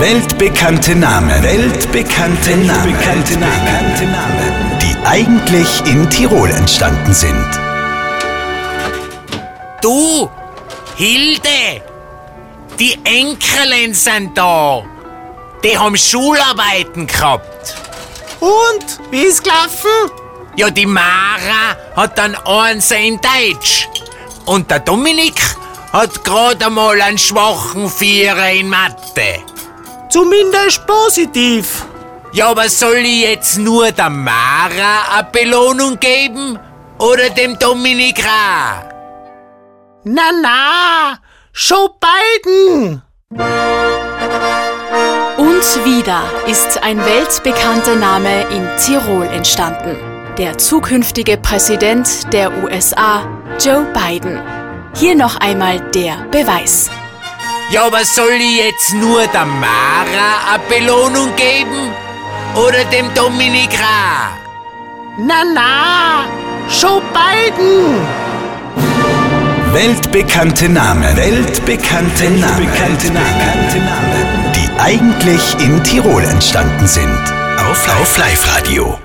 Weltbekannte Namen. Weltbekannte Namen. Weltbekannte Namen. Die eigentlich in Tirol entstanden sind. Du, Hilde, die Enkelin sind da. Die haben Schularbeiten gehabt. Und? Wie ist gelaufen? Ja, die Mara hat dann eins in Deutsch. Und der Dominik hat gerade einmal einen schwachen Vierer in Mathe. Zumindest positiv. Ja, aber soll ich jetzt nur der Mara eine Belohnung geben? Oder dem Dominik auch? Na, na, schon beiden. Und wieder ist ein weltbekannter Name in Tirol entstanden. Der zukünftige Präsident der USA, Joe Biden. Hier noch einmal der Beweis. Ja, aber soll ich jetzt nur der Mara eine Belohnung geben? Oder dem Dominik auch? Na, na, schon beiden. Weltbekannte Namen. Weltbekannte Namen. Weltbekannte Namen. Die eigentlich in Tirol entstanden sind. Auf Live-Radio.